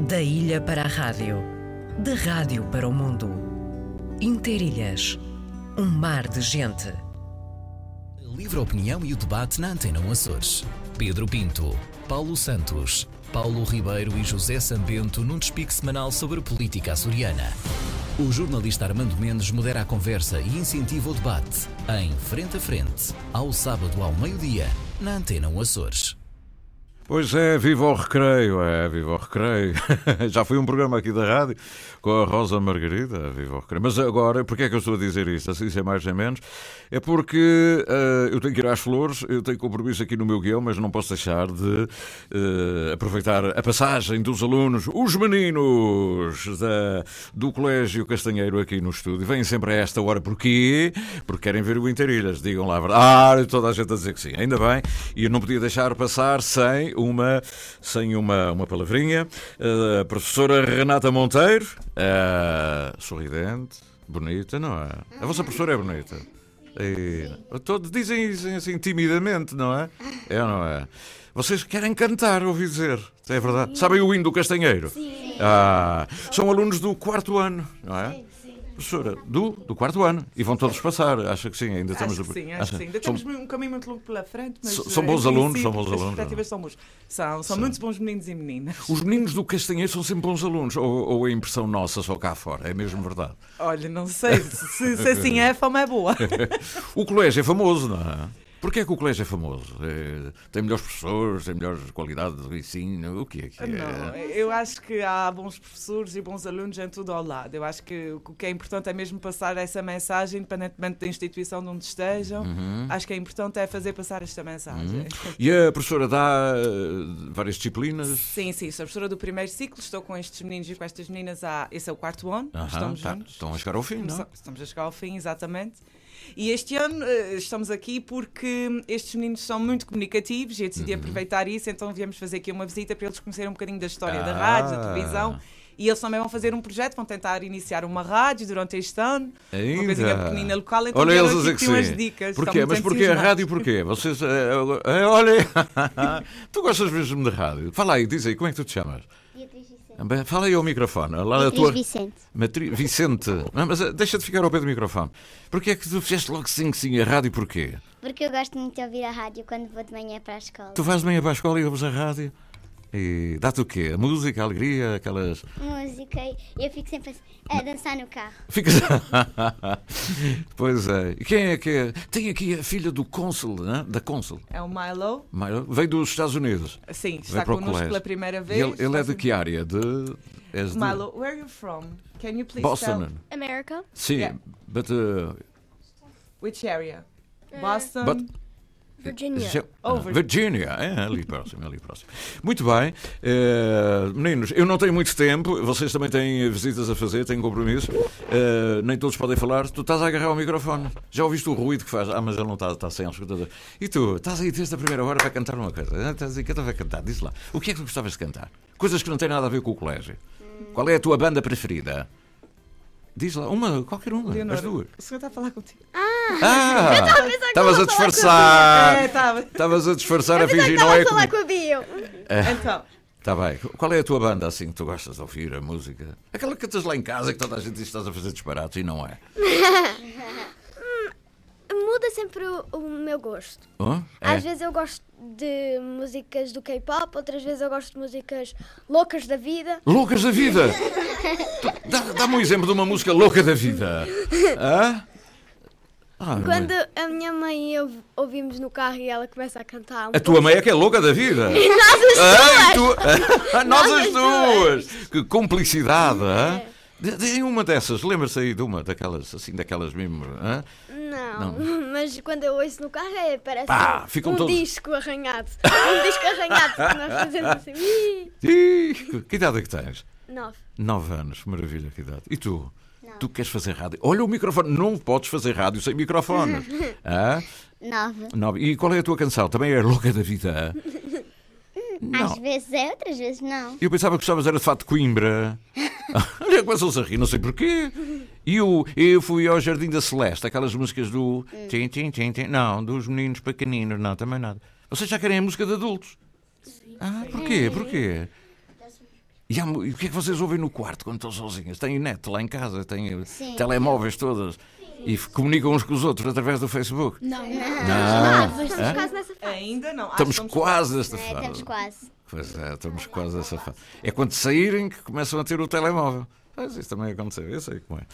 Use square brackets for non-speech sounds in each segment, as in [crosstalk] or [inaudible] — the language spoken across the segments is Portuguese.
Da ilha para a rádio, da rádio para o mundo. Interilhas, um mar de gente. Livre opinião e o debate na Antena 1 Açores. Pedro Pinto, Paulo Santos, Paulo Ribeiro e José Sambento num despique semanal sobre política açoriana. O jornalista Armando Mendes modera a conversa e incentiva o debate em Frente a Frente, ao sábado ao meio-dia, na Antena 1 Açores. Pois é, viva o recreio, é, viva o recreio. [laughs] Já foi um programa aqui da rádio com a Rosa Margarida, viva o recreio. Mas agora, porquê é que eu estou a dizer isto? Assim, sem mais nem menos. É porque uh, eu tenho que ir às flores, eu tenho compromisso aqui no meu guião, mas não posso deixar de uh, aproveitar a passagem dos alunos, os meninos da, do Colégio Castanheiro aqui no estúdio. Vêm sempre a esta hora, porquê? Porque querem ver o Interilhas, digam lá a verdade. Ah, toda a gente a dizer que sim, ainda bem. E eu não podia deixar passar sem uma, sem uma, uma palavrinha. A professora Renata Monteiro, sorridente, bonita, não é? A vossa professora é bonita. E, todos dizem isso assim timidamente, não é? É ou não é? Vocês querem cantar, ouvi dizer. É verdade. Sabem o hino do Castanheiro? Sim. Ah, são alunos do quarto ano, não é? Sim professora, do, do quarto ano. E vão todos passar, acho que sim, ainda estamos. Acho que sim, acho, acho que sim. Ainda temos um caminho muito longo pela frente, mas. São bons alunos, são bons alunos. As são bons. São, são muitos bons meninos e meninas. Os meninos do Castanheiro são sempre bons alunos, ou, ou a impressão nossa só cá fora, é mesmo verdade? Olha, não sei, se, se assim é, a fama é boa. [laughs] o colégio é famoso, não é? Porquê é que o colégio é famoso? É, tem melhores professores, tem melhores qualidades de ensino? O que é que é? Não, eu acho que há bons professores e bons alunos em tudo ao lado. Eu acho que o que é importante é mesmo passar essa mensagem, independentemente da instituição de onde estejam. Uhum. Acho que é importante é fazer passar esta mensagem. Uhum. E a professora dá uh, várias disciplinas? Sim, sim. Sou a professora do primeiro ciclo. Estou com estes meninos e com estas meninas há... Esse é o quarto ano. Uhum, Estamos tá. juntos. Estão a chegar ao fim, não? Estamos a chegar ao fim, exatamente. E este ano uh, estamos aqui porque estes meninos são muito comunicativos e eu decidi uhum. aproveitar isso, então viemos fazer aqui uma visita para eles conhecerem um bocadinho da história ah. da rádio, da televisão. E eles também vão fazer um projeto, vão tentar iniciar uma rádio durante este ano. Ainda. Uma coisinha pequenina local. Então olha eles a dizer que sim. umas dicas. Porquê? Mas porquê a rádio? Porquê? Vocês. Uh, uh, olha. [laughs] tu gostas mesmo de rádio? Fala aí, diz aí, como é que tu te chamas? Fala aí ao microfone. Lá Matriz tua... Vicente. Matri... Vicente. Não, mas eh, deixa de ficar ao pé do microfone. Porquê é que tu fizeste logo sim, sim a rádio? Porquê? Porque eu gosto muito de ouvir a rádio quando vou de manhã para a escola. Tu vais de manhã para a escola e ouves a rádio? E dá-te o quê? A música, a alegria, aquelas. Música e eu fico sempre a dançar no carro. Ficas. [laughs] pois é. E quem é que é? Tem aqui a filha do cônsul, né? da cônsul. É o Milo. Milo. Veio dos Estados Unidos. Sim, está connosco pela primeira vez. Ele, ele é de que área? De. És Milo, de... where are you from? Can you please Boston. tell? America. Sim, yeah. but. Uh... Which area? Uh, Boston. But... Virginia. Oh, Virginia, é ali próximo, é ali próximo. Muito bem, uh, meninos, eu não tenho muito tempo, vocês também têm visitas a fazer, têm compromisso, uh, nem todos podem falar. Tu estás a agarrar o microfone, já ouviste o ruído que faz? Ah, mas ele não está, está sem escutador. E tu, estás aí desde a primeira hora para cantar uma coisa? Ah, estás aí, que vai cantar? Diz lá, o que é que tu gostavas de cantar? Coisas que não têm nada a ver com o colégio. Qual é a tua banda preferida? Diz lá, uma, qualquer uma, Leonora, as duas. O senhor está a falar contigo. Ah! ah Estavas a disfarçar! Estavas é, a disfarçar a fingir, não é? a falar com a Bio. É. Então. Está bem. Qual é a tua banda assim que tu gostas de ouvir a música? Aquela que estás lá em casa que toda a gente diz que estás a fazer disparates e não é. [laughs] Muda sempre o, o meu gosto. Oh? É? Às vezes eu gosto de músicas do K-pop, outras vezes eu gosto de músicas loucas da vida. Loucas da vida? [laughs] Dá-me um exemplo de uma música louca da vida. [laughs] Ah? Ah, Quando a minha mãe e eu ouvimos no carro e ela começa a cantar. Um a tua mãe é que é louca da vida. [laughs] E nós as duas. tu... nós, as duas. Que cumplicidade. É. Uma dessas, lembra-se aí de uma daquelas, assim, daquelas mesmo. Não, não, [laughs] mas quando eu ouço no carro é, parece Pá, um, um todos... disco arranhado. [laughs] um disco arranhado, porque nós fazemos assim. [laughs] que idade é que tens? Nove. Nove anos, maravilha, que idade. E tu? Não. Tu queres fazer rádio? Olha o microfone, não podes fazer rádio sem microfone. ah? Nove. Nove. E qual é a tua canção? Também é louca da vida? Não. Às vezes é, outras vezes não. Eu pensava que gostavas era de fato de Coimbra. Olha, começou-se a rir, não sei porquê. E eu, eu fui ao Jardim da Celeste, aquelas músicas do. Hum. Tim, tim, tim, tim. Não, dos meninos pequeninos, não, também nada. Vocês já querem a música de adultos? Sim. Ah, porquê? Porquê? E, há e o que é que vocês ouvem no quarto quando estão sozinhas? Têm net lá em casa, têm Sim. telemóveis todas e comunicam uns com os outros através do Facebook? Não, não. Não. Estamos Hã? quase nessa fase. Ainda não. Ah, Estamos quase nesta É, fase. estamos quase. Pois é, estamos quase nessa fase. É quando saírem que começam a ter o telemóvel. Mas isso também aconteceu, eu sei como é.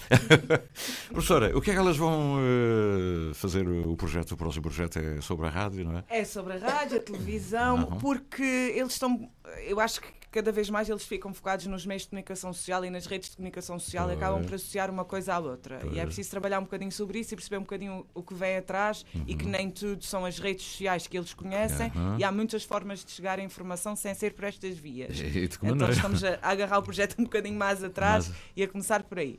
[laughs] Professora, o que é que elas vão eh, fazer? O projeto, o próximo projeto é sobre a rádio, não é? É sobre a rádio, a televisão, Aham. porque eles estão. Eu acho que cada vez mais eles ficam focados nos meios de comunicação social e nas redes de comunicação social e Pois. acabam por associar uma coisa à outra. E é Pois. preciso trabalhar um bocadinho sobre isso e perceber um bocadinho o que vem atrás e que nem tudo são as redes sociais que eles conhecem Uhum. E há muitas formas de chegar à informação sem ser por estas vias. [laughs] E Então maneira? estamos a, a agarrar o projeto um bocadinho mais atrás Mas- e a começar por aí.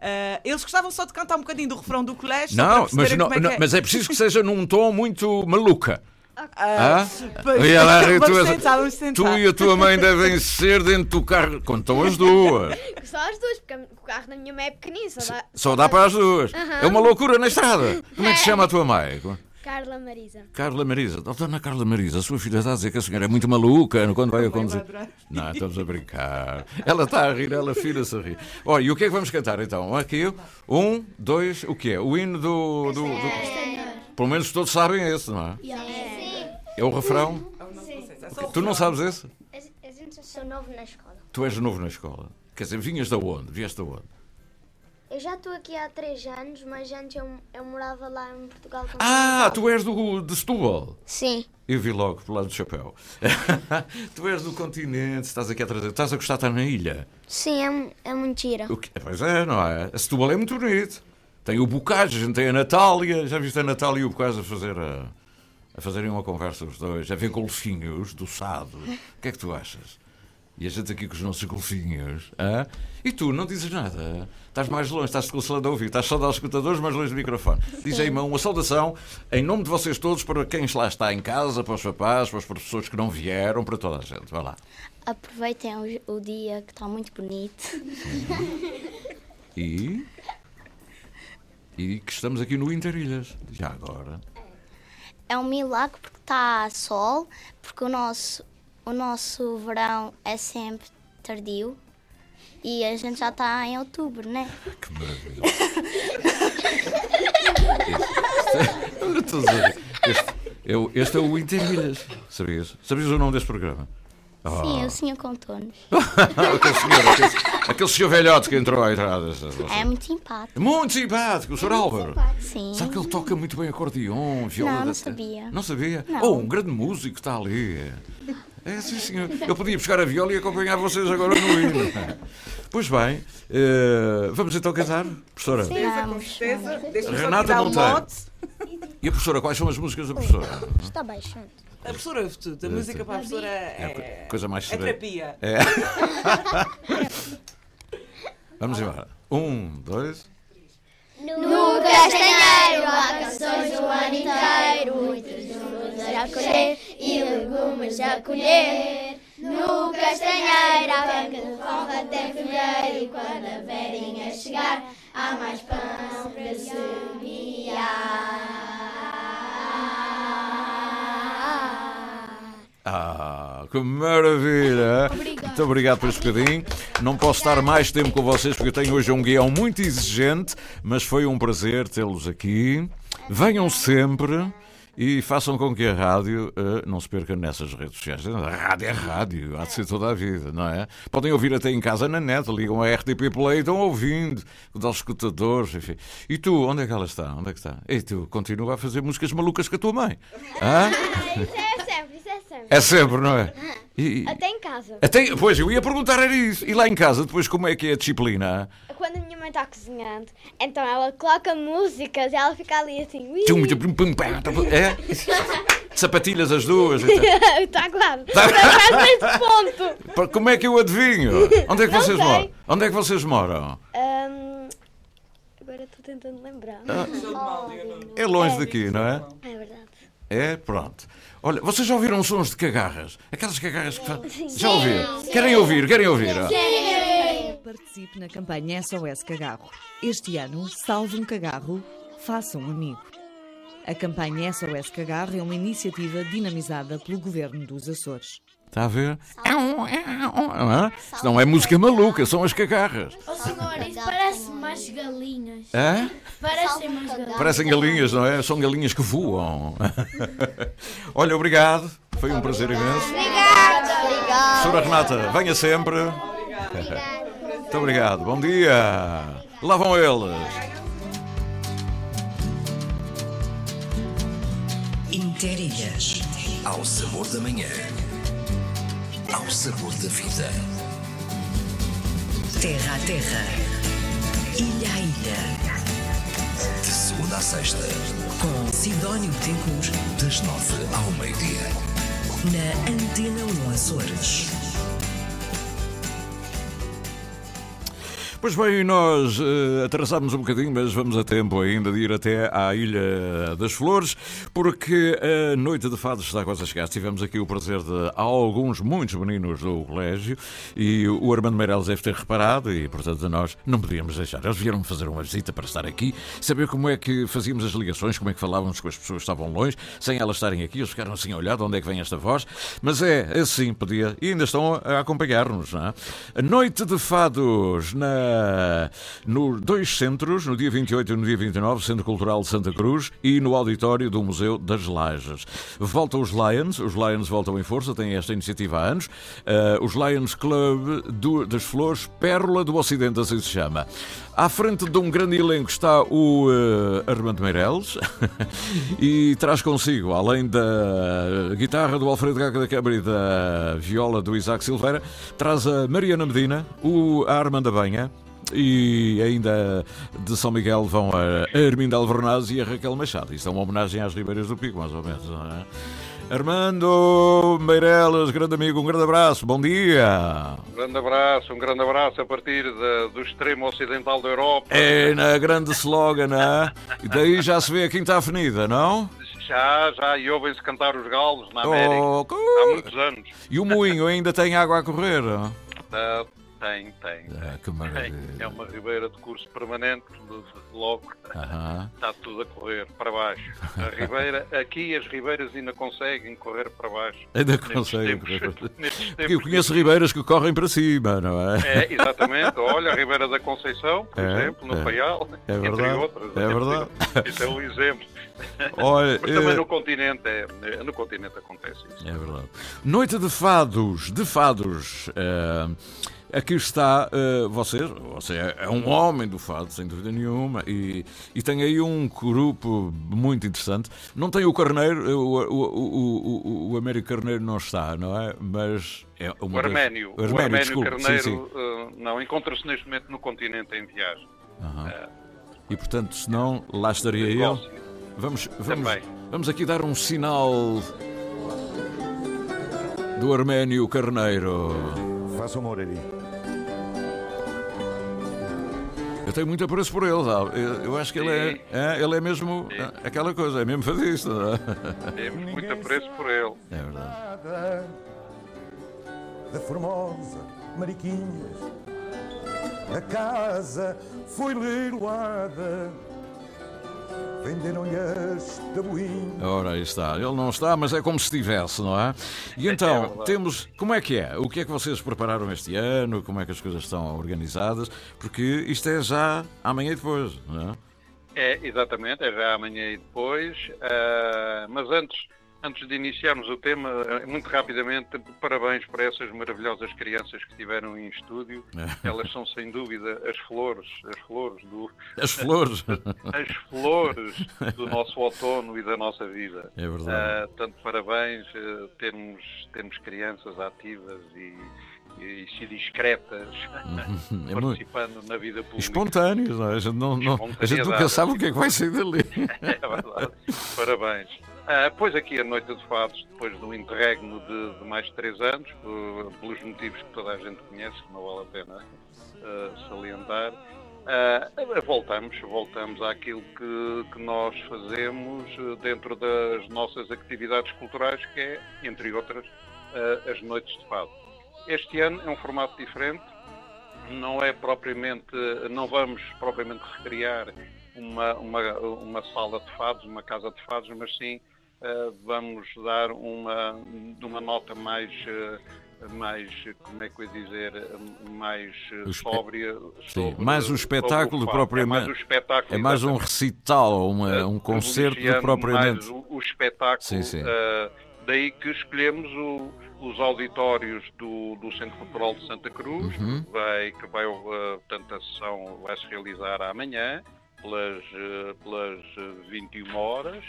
Ah, eles gostavam só de cantar um bocadinho do refrão do colégio. Não, mas, não, é não, que é. mas é preciso que seja num tom muito maluca. Ah, Ah? pois, Olha lá, tu, tentar, vamos tu e a tua mãe devem ser dentro do carro. Quando estão as duas. [laughs] Só as duas, porque o carro da minha mãe é pequenino, só dá... Só dá para as duas. É uma loucura na estrada. Como é que se chama a tua mãe? Carla Marisa. Carla Marisa. Oh, Dona Carla Marisa, a sua filha está a dizer que a senhora é muito maluca quando vai a conduzir. Não, estamos a brincar. Ela está a rir, ela filha-se a rir. Olha, e o que é que vamos cantar então? Aqui, um, dois, o que é? O hino do. do, do... Pelo menos todos sabem esse, não é? É o refrão? Tu não sabes esse? A gente sou novo na escola. Tu és novo na escola. Quer dizer, vinhas de onde? Vieste de onde? Eu já estou aqui há três anos, mas antes eu, eu morava lá em Portugal. Ah, tu és do, de Setúbal. Sim. Eu vi logo pelo lado do chapéu. [laughs] tu és do continente, estás aqui a trazer. Estás a gostar de estar na ilha. Sim, é, é muito gira. O que- Pois é, não é? A Setúbal é muito bonito. Tem o Bocage, a gente tem a Natália. Já viste a Natália e o Bocage a fazer a, a fazerem uma conversa os dois, a ver golfinhos do Sado. O que é que tu achas? E a gente aqui com os nossos golfinhos. hã? E tu não dizes nada. Estás mais longe, estás com o celular a ouvir, estás só aos escutadores, mais longe do microfone. Diz aí, irmão, uma saudação em nome de vocês todos, para quem lá está em casa, para os papás, para os professores que não vieram, para toda a gente. Vai lá. Aproveitem o, o dia que está muito bonito. E. E que estamos aqui no Interilhas. Já agora. É um milagre porque está sol, porque o nosso, o nosso verão é sempre tardio e a gente já está em outubro, né? [laughs] Que maravilha. [laughs] Este, este, é o- este é o Interilhas. Sabias? Sabias o nome deste programa? Sim, o senhor contou-nos. [laughs] aquele senhor, aquele, aquele senhor velhote que entrou à entrada. É muito simpático. Muito simpático, o Sr. Álvaro. Sim. Sabe que ele toca muito bem acordeon, viola. Não, não da- sabia. Não sabia? Não. Oh, um grande músico está ali. É, sim, senhor. Eu podia buscar a viola e acompanhar vocês agora no hino. Pois bem, eh, vamos então casar, professora? com Vamos, Renata Monteiro. E a professora, quais são as músicas da professora? Está baixando. A professora ouve tudo. A música para a professora É é, coisa mais é terapia. É. [laughs] Vamos embora. Um, dois. No castanheiro há canções o ano inteiro, muitas frutas a colher e legumes a colher. No castanheiro há banca de forra até fevereiro, e quando a verinha chegar, há mais pão para semear. Ah, que maravilha! Muito obrigado por este bocadinho. Não posso estar mais tempo com vocês porque eu tenho hoje um guião muito exigente, mas foi um prazer tê-los aqui. Venham sempre e façam com que a rádio eh, não se perca nessas redes sociais. A rádio é rádio, há de ser toda a vida, não é? Podem ouvir até em casa na net, ligam a RTP Play e estão ouvindo, os escutadores, enfim. E tu, onde é que ela está? Onde é que está? E tu, continua a fazer músicas malucas com a tua mãe. [laughs] Hã? Isso é sempre, isso é sempre. É sempre, não é? E- e- Até em casa. até, pois, eu ia perguntar era isso. E lá em casa, depois, como é que é a disciplina? Quando a minha mãe está cozinhando, então ela coloca músicas e ela fica ali assim. Tum, É? [laughs] Sapatilhas as duas. Está quase. Está quase nesse ponto. [laughs] Como é que eu adivinho? Onde é que Não vocês sei. moram? Onde é que vocês moram? Ahm, agora estou tentando lembrar. É longe daqui, não é? É verdade. É, pronto. Olha, vocês já ouviram sons de cagarras? Aquelas cagarras que fazem. Já ouviram? Querem ouvir? Querem ouvir? ó? Participe na campanha SOS Cagarro. Este ano, salve um cagarro, faça um amigo. A campanha SOS Cagarro é uma iniciativa dinamizada pelo Governo dos Açores. Está a ver? Não é? Isto não é música maluca, são as cagarras. Oh, senhor, isso parece mais galinhas. Hã? Parecem mais galinhas. Parecem galinhas, não é? São galinhas que voam. [laughs] Olha, obrigado. Foi um prazer imenso. Obrigada. Obrigada. Sra. Renata, venha sempre. Muito obrigado. Bom dia. Lá vão eles. Interilhas. Ao sabor da manhã. Ao sabor da vida. Terra a terra. Ilha a ilha. De segunda a sexta, Com Sidónio Betancourt. das nove ao meio-dia. Na Antena 1 Açores. Pois bem, nós eh, atrasámos um bocadinho, mas vamos a tempo ainda de ir até à Ilha das Flores, porque a noite de fados está quase a chegar. Tivemos aqui o prazer de alguns, muitos meninos do colégio e o Armando Meireles deve ter reparado e, portanto, nós não podíamos deixar. Eles vieram fazer uma visita para estar aqui, saber como é que fazíamos as ligações, como é que falávamos com as pessoas que estavam longe, sem elas estarem aqui. Eles ficaram assim a olhar de onde é que vem esta voz, mas é assim, podia, e ainda estão a acompanhar-nos, não é? A noite de fados na no dois centros, no dia 28 e no dia 29, Centro Cultural de Santa Cruz e no auditório do Museu das Lajes. Voltam os Lions, os Lions voltam em força, têm esta iniciativa há anos. Uh, os Lions Club do, das Flores, Pérola do Ocidente, assim se chama. À frente de um grande elenco está o uh, Armando Meireles [laughs] e traz consigo, além da guitarra do Alfredo Gaga da Câmara e da viola do Isaac Silveira, traz a Mariana Medina, o, a Armanda Banha, e ainda de São Miguel vão a Armindo Alvernaz e a Raquel Machado. Isto é uma homenagem às Ribeiras do Pico, mais ou menos. Não é? Armando Meireles, grande amigo, um grande abraço, bom dia. Um grande abraço, um grande abraço a partir de- do extremo ocidental da Europa. É na grande slogan, não é? E daí já se vê a Quinta Avenida, não? Já, já, e ouvem-se cantar os galos na América. Oh, Há muitos anos. E o moinho ainda tem água a correr? não? Tem, tem. Ah, que maravilha. É uma ribeira de curso permanente, logo Aham. está tudo a correr para baixo. A ribeira, aqui as ribeiras ainda conseguem correr para baixo. Ainda conseguem correr para- nestes Porque eu conheço ribeiras que correm para cima, não é? É, exatamente. Olha, a Ribeira da Conceição, por É, exemplo, no é. Paial, É entre verdade, outras. é verdade. Isso é um exemplo. Olha, Mas também eh, no continente, é, é- no continente acontece isso. É verdade. Noite de fados, de fados. eh, aqui está eh, você, você é um homem do fado, sem dúvida nenhuma, e, e tem aí um grupo muito interessante. Não tem o Carneiro, eh, o, o, o, o, o Américo Carneiro não está, não é? Mas é O uma das- Arménio, o o Arménio, Arménio desculpe, Carneiro, sim, sim. eh, não, encontra-se neste momento no continente em viagem. E portanto, se não, lá estaria ele. Vamos, vamos, Também. vamos aqui dar um sinal do Arménio Carneiro. Faça o Moreira. Eu tenho muito apreço por ele, sabe? Eu, eu acho que ele é, é, ele é mesmo Sim. é, aquela coisa, é mesmo fadista. é? Temos muito apreço por ele. É verdade. Da Formosa, Mariquinhas. A casa foi leiloada. Venderam-lhe as tabuinhas. Ora, aí está. Ele não está, mas é como se estivesse, não é? E então, [laughs] verdade. temos. Como é que é? O que é que vocês prepararam este ano? Como é que as coisas estão organizadas? Porque isto é já amanhã e depois, não é? É, exatamente, é já amanhã e depois. ah, mas antes, antes de iniciarmos o tema, eh, muito rapidamente, parabéns para essas maravilhosas crianças que estiveram em estúdio. [laughs] Elas são sem dúvida as flores, as flores do, As flores. [laughs] as flores do nosso outono e da nossa vida. É verdade. Ah, tanto parabéns eh, termos, termos crianças ativas e, e, e discretas É muito. participando na vida pública. Espontâneos, não é? A gente, não, não- a gente nunca sabe o que é que vai sair dali. [laughs] É verdade. Parabéns. Ah, pois aqui a Noite de Fados, depois do interregno de, de mais de três anos, por- pelos motivos que toda a gente conhece, que não vale a pena ah, salientar, ah, voltamos, voltamos àquilo que, que nós fazemos dentro das nossas atividades culturais, que é, entre outras, as Noites de Fado. Este ano é um formato diferente, não é propriamente, não vamos propriamente recriar uma, uma, uma sala de fados, uma casa de fados, mas sim uh, vamos dar uma, uma nota mais. Uh, mais, como é que eu ia dizer, mais sóbria. Sim, mais um espetáculo propriamente. É mais, um, espetáculo, é mais um recital, uma, um concerto propriamente. Mais o, o espetáculo. Sim, sim. Uh, daí que escolhemos o, os auditórios do, do Centro Cultural de Santa Cruz, uhum. que vai, que vai, portanto, a sessão vai se realizar amanhã, pelas, pelas 21 horas,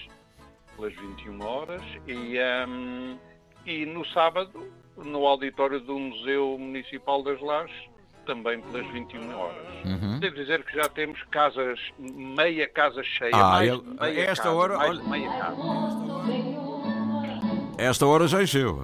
pelas 21 horas, e, um, e no sábado, no auditório do Museu Municipal das Lajes, também pelas 21 horas. Uhum. Devo dizer que já temos casas, meia casa cheia, ah, mais eu, meia esta casa, hora, mais olha... meia casa. Esta hora já encheu.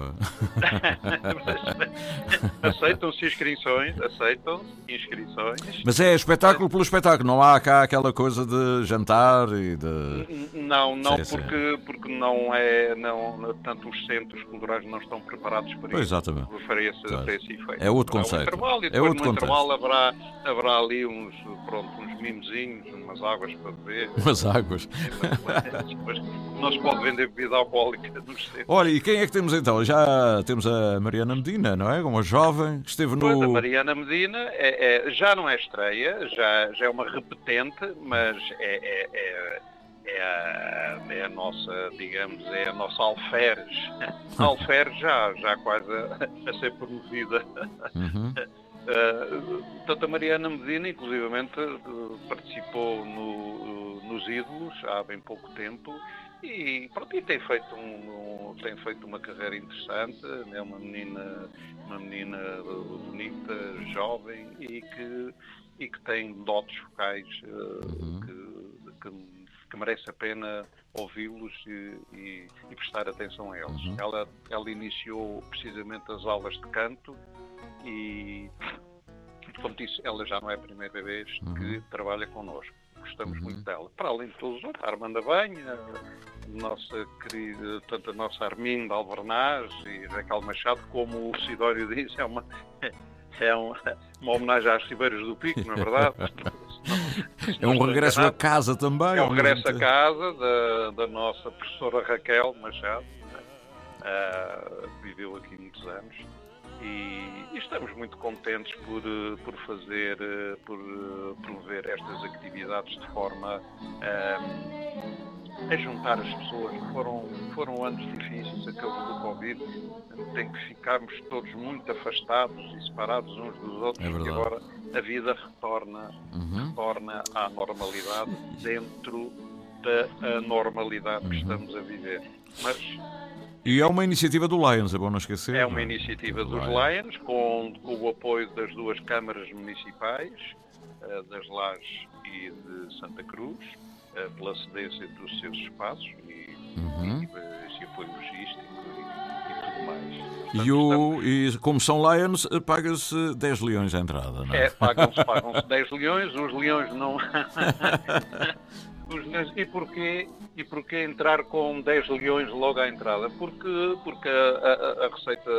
aceitam-se inscrições, aceitam inscrições. Mas é espetáculo pelo espetáculo, não há cá aquela coisa de jantar e de. Não, não, porque, porque não é. Não, tanto os centros culturais não estão preparados para pois, isso. Exatamente. Para esse, claro. para esse efeito. É outro conceito. É, um intervalo, e é outro no intervalo haverá, haverá ali uns, pronto, uns mimozinhos, umas águas para beber. Umas águas. Mas não se pode vender bebida alcoólica nos centros. Olha, E quem é que temos então? Já temos a Mariana Medina, não é? Uma jovem que esteve no. Pois, a Mariana Medina é, é, já não é estreia, já, já é uma repetente, mas é, é, é, é a, é a nossa, digamos, é a nossa alferes. [laughs] alferes já, já quase a, a ser promovida. Uhum. Uh, [laughs] portanto, a Mariana Medina, inclusivamente, participou no, nos Ídolos há bem pouco tempo e, pronto, e tem, feito um, um, tem feito uma carreira interessante, é uma menina, uma menina bonita, jovem e que, e que tem dotes vocais uh, uhum. que, que, que, merece a pena ouvi-los e, e, e, prestar atenção a eles. Uhum. Ela, ela iniciou precisamente as aulas de canto e, como disse, ela já não é a primeira vez uhum. que trabalha connosco gostamos uhum. muito dela. Para além de todos a Armanda Banha, nossa querida, tanto a nossa Arminda Albernaz e Raquel Machado, como o Sidório diz, é uma, [laughs] é uma, uma homenagem às Ribeiras do Pico, não é verdade? [laughs] é um regresso a casa também. É um regresso a casa da, da nossa professora Raquel Machado, né? uh, viveu aqui muitos anos e, e, estamos muito contentes por, eh, por fazer, eh, por eh, promover estas atividades de forma a, a juntar as pessoas. Foram, foram anos difíceis, aqueles do Covid, em que ficámos todos muito afastados e separados uns dos outros, é e agora a vida retorna, uhum. retorna à normalidade dentro da normalidade que uhum. estamos a viver. Mas e é uma iniciativa do Lions, é bom não esquecer. É uma iniciativa dos Lions, com, com, o apoio das duas câmaras municipais, uh, das Lajes e de Santa Cruz, uh, pela cedência dos seus espaços e, uhum. e esse apoio logístico e, e tudo mais. Portanto, e, o, e, como são Lions, eh, paga-se 10 leões a entrada, não é? É, pagam-se pagam 10 leões, os leões não. [laughs] E porquê, e porquê entrar com 10 leões logo à entrada? Porque, porque a, a, a receita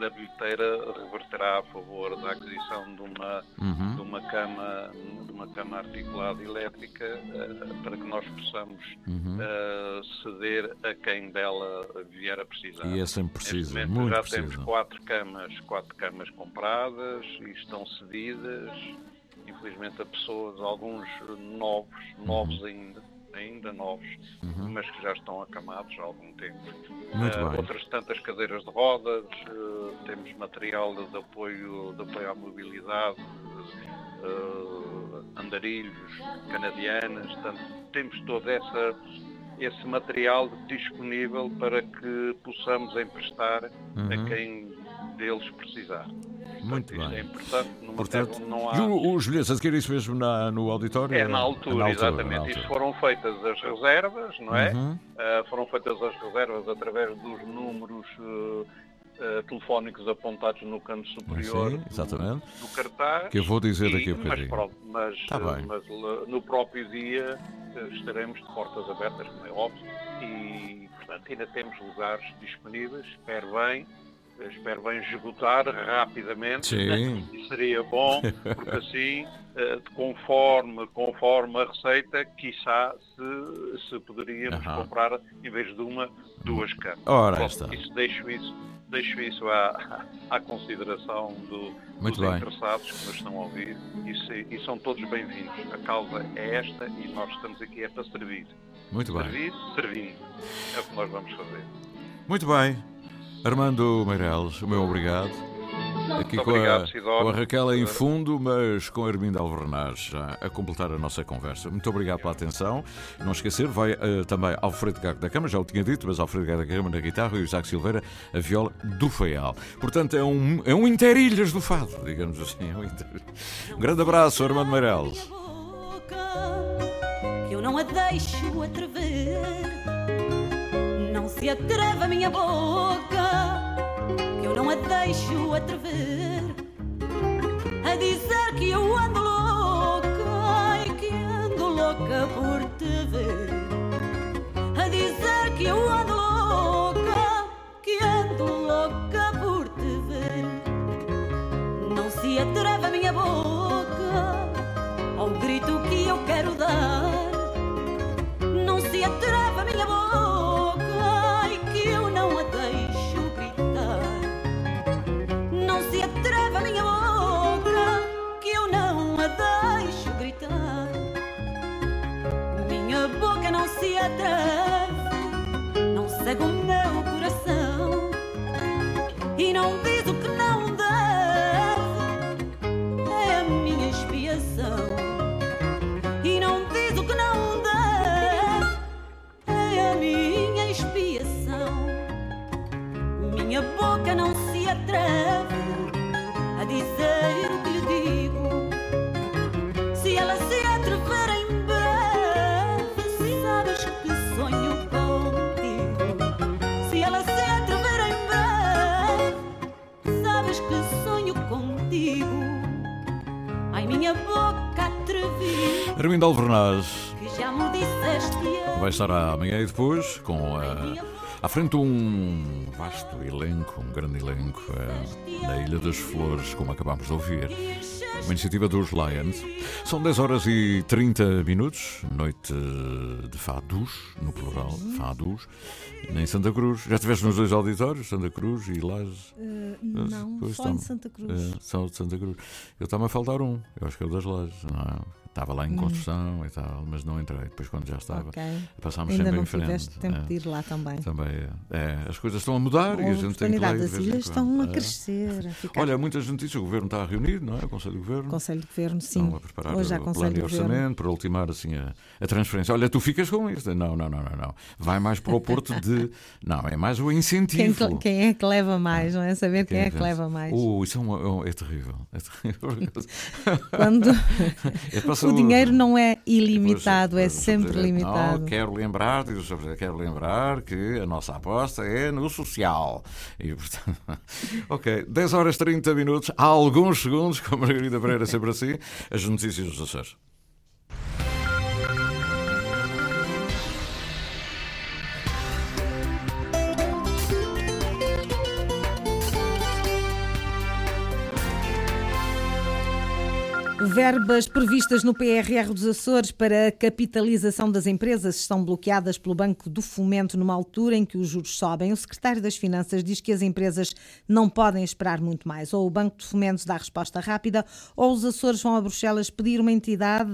da bilheteira reverterá a favor da aquisição de uma, uhum. de uma, cama, de uma cama articulada elétrica uh, para que nós possamos uhum. uh, ceder a quem dela vier a precisar. E é sempre preciso, muito já temos quatro camas, quatro camas compradas e estão cedidas infelizmente, a pessoas, alguns novos, novos uhum. ainda, ainda novos, uhum. mas que já estão acamados há algum tempo. Uh, outras tantas cadeiras de rodas, uh, temos material de apoio, de apoio à mobilidade, uh, andarilhos, canadianas, temos toda essa esse material disponível para que possamos emprestar uhum. a quem deles precisar. Muito Portanto, bem. é importante. Portanto, não há... E os bilhetes adquirem isso mesmo na, no auditório? É na altura, na altura exatamente. Na altura. foram feitas as reservas, não é? Uhum. Uh, foram feitas as reservas através dos números uh, uh, telefónicos apontados no canto superior Sim, exatamente. Do, do, cartaz. Que eu vou dizer daqui a bocadinho. Mas, mas, tá mas no próprio dia estaremos de portas abertas, como é óbvio, e portanto ainda temos lugares disponíveis, espero bem, espero bem esgotar rapidamente. Sim. [laughs] E seria bom, porque assim, eh, conforme, conforme a receita, quiçá se, se poderíamos Aham. comprar, em vez de uma, duas camas. Ora, Bom, está. Isso, deixo isso, deixo isso à, [laughs] à consideração do, Muito dos bem. interessados que nos estão a ouvir e, se- e são todos bem-vindos. A causa é esta e nós estamos aqui é para servir. Muito bem. Servir, servindo. É o que nós vamos fazer. Muito bem. Armando Meireles, o meu obrigado. Aqui com, obrigado, a, com a Raquel em fundo, mas com a Arminda Alvernaz já a completar a nossa conversa. Muito obrigado pela atenção. Não esquecer, vai eh, também Alfredo Gago da Câmara, já o tinha dito, mas Alfredo Gago da Câmara na guitarra e o Isaac Silveira a viola do Faial. Portanto, é um, é um interilhas do fado, digamos assim. é um inter- Um grande abraço, Armando Meireles. que eu não a deixo atrever. Não se atreve a minha boca, que eu não a deixo atrever. A dizer que eu ando louca e que ando louca por te ver. A dizer que eu ando louca, que ando louca por te ver. Não se atreve a minha boca atrevida, Armindo Alvernaz vai estar amanhã e depois com a. À frente um vasto elenco, um grande elenco eh, na Ilha das Flores, como acabámos de ouvir. Uma iniciativa dos Lions. São 10 horas e 30 minutos, noite de fados, no plural, fados, em Santa Cruz. Já estiveste nos dois auditórios, Santa Cruz e Lages? Eh, não, Pois, só em está-me- Santa Cruz. É, só de Santa Cruz. Eu estava a faltar um, eu acho que é o das Lajes, não é? Estava lá em Hum. construção e tal, mas não entrei. Depois, quando já estava, Ok. passámos Ainda sempre não em frente. tiveste tempo é. de ir lá também. Também é. É, as coisas estão a mudar e a gente tem que de das ilhas quando. estão a É. crescer. A ficar... Olha, muitas notícias, o Governo está reunido, não é? O Conselho de Governo. Conselho de Governo, sim. Estão a preparar Hoje o plano de orçamento para ultimar assim a, a transferência. Olha, tu ficas com isto. Não, não, não, não, não. Vai mais para o Porto de. [laughs] Não, é mais o Quem, incentivo. quem é que leva mais, não é? Saber quem, é que vence? leva mais. Uh, isso é, um- é um- é terrível. É terrível. [laughs] Quando [laughs] É o dinheiro não é ilimitado, Pois, é pois, sempre limitado. Não, quero lembrar, diz o quero lembrar que a nossa aposta é no social. E, portanto, [laughs] ok, 10 horas 30 minutos, há alguns segundos, com a Margarida Pereira sempre assim, as notícias dos Açores. Verbas previstas no PRR dos Açores para a capitalização das empresas estão bloqueadas pelo Banco do Fomento numa altura em que os juros sobem. O secretário das Finanças diz que as empresas não podem esperar muito mais. Ou o Banco de Fomento dá resposta rápida, ou os Açores vão a Bruxelas pedir uma entidade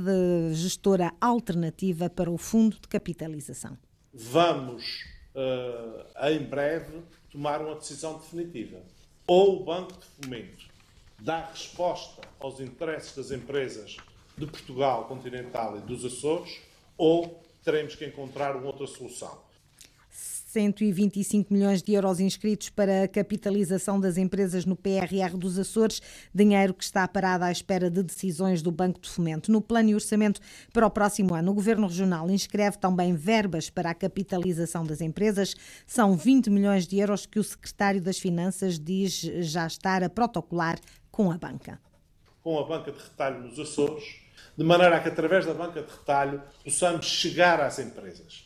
gestora alternativa para o Fundo de Capitalização. vamos, eh, em breve, tomar uma decisão definitiva. Ou o Banco de Fomento dá resposta aos interesses das empresas de Portugal continental e dos Açores, ou teremos que encontrar uma outra solução. 125 milhões de euros inscritos para a capitalização das empresas no PRR dos Açores, dinheiro que está parado à espera de decisões do Banco de Fomento. No plano e orçamento para o próximo ano, o Governo Regional inscreve também verbas para a capitalização das empresas. São 20 milhões de euros que o Secretário das Finanças diz já estar a protocolar com a banca. com a banca de retalho nos Açores, de maneira a que, através da banca de retalho, possamos chegar às empresas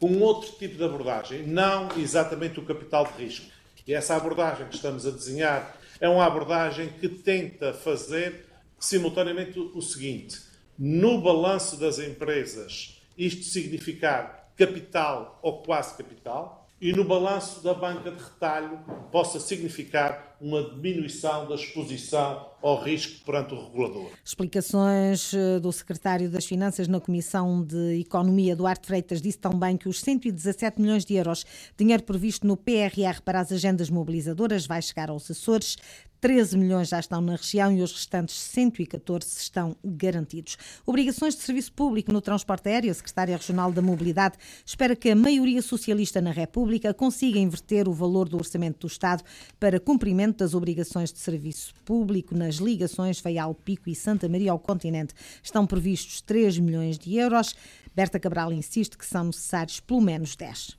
com outro tipo de abordagem, não exatamente o capital de risco. E essa abordagem que estamos a desenhar é uma abordagem que tenta fazer simultaneamente o seguinte: no balanço das empresas, isto significar capital ou quase capital, e no balanço da banca de retalho possa significar uma diminuição da exposição ao risco perante o regulador. Explicações eh, do secretário das Finanças na Comissão de Economia, Duarte Freitas, disse também que os 117 milhões de euros, dinheiro previsto no PRR para as agendas mobilizadoras, vai chegar aos Açores. 13 milhões já estão na região e os restantes 114 estão garantidos. Obrigações de serviço público no transporte aéreo. A Secretária Regional da Mobilidade espera que a maioria socialista na República consiga inverter o valor do orçamento do Estado para cumprimento das obrigações de serviço público nas ligações Feial, Pico e Santa Maria ao continente. Estão previstos 3 milhões de euros. Berta Cabral insiste que são necessários pelo menos 10.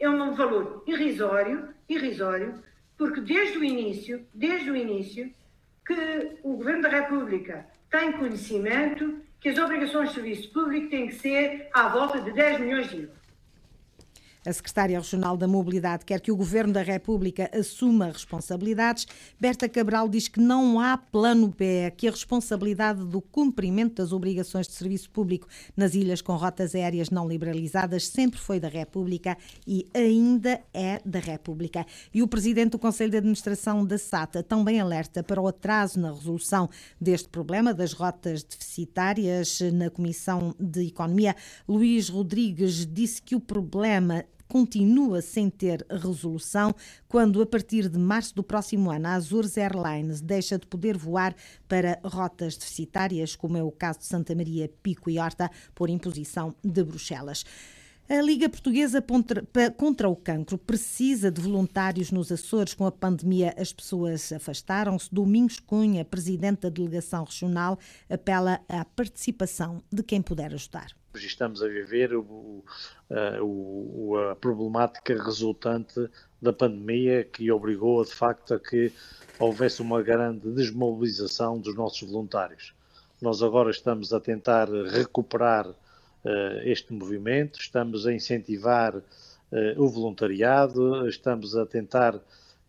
É um valor irrisório, irrisório, porque desde o início, desde o início, que o Governo da República tem conhecimento que as obrigações de serviço público têm que ser à volta de 10 milhões de euros. A secretária regional da Mobilidade quer que o Governo da República assuma responsabilidades. Berta Cabral diz que não há plano B, que a responsabilidade do cumprimento das obrigações de serviço público nas ilhas com rotas aéreas não liberalizadas sempre foi da República e ainda é da República. E o presidente do Conselho de Administração da SATA também alerta para o atraso na resolução deste problema das rotas deficitárias na Comissão de Economia. Luís Rodrigues disse que o problema continua sem ter resolução quando, a partir de março do próximo ano, a Azores Airlines deixa de poder voar para rotas deficitárias, como é o caso de Santa Maria, Pico e Horta, por imposição de Bruxelas. A Liga Portuguesa contra o Cancro precisa de voluntários nos Açores. Com a pandemia, as pessoas afastaram-se. Domingos Cunha, presidente da delegação regional, apela à participação de quem puder ajudar estamos a viver o, o, a problemática resultante da pandemia que obrigou de facto a que houvesse uma grande desmobilização dos nossos voluntários. Nós agora estamos a tentar recuperar uh, este movimento, estamos a incentivar uh, o voluntariado, estamos a tentar